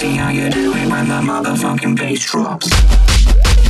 see how you do it when the motherfucking bass drops.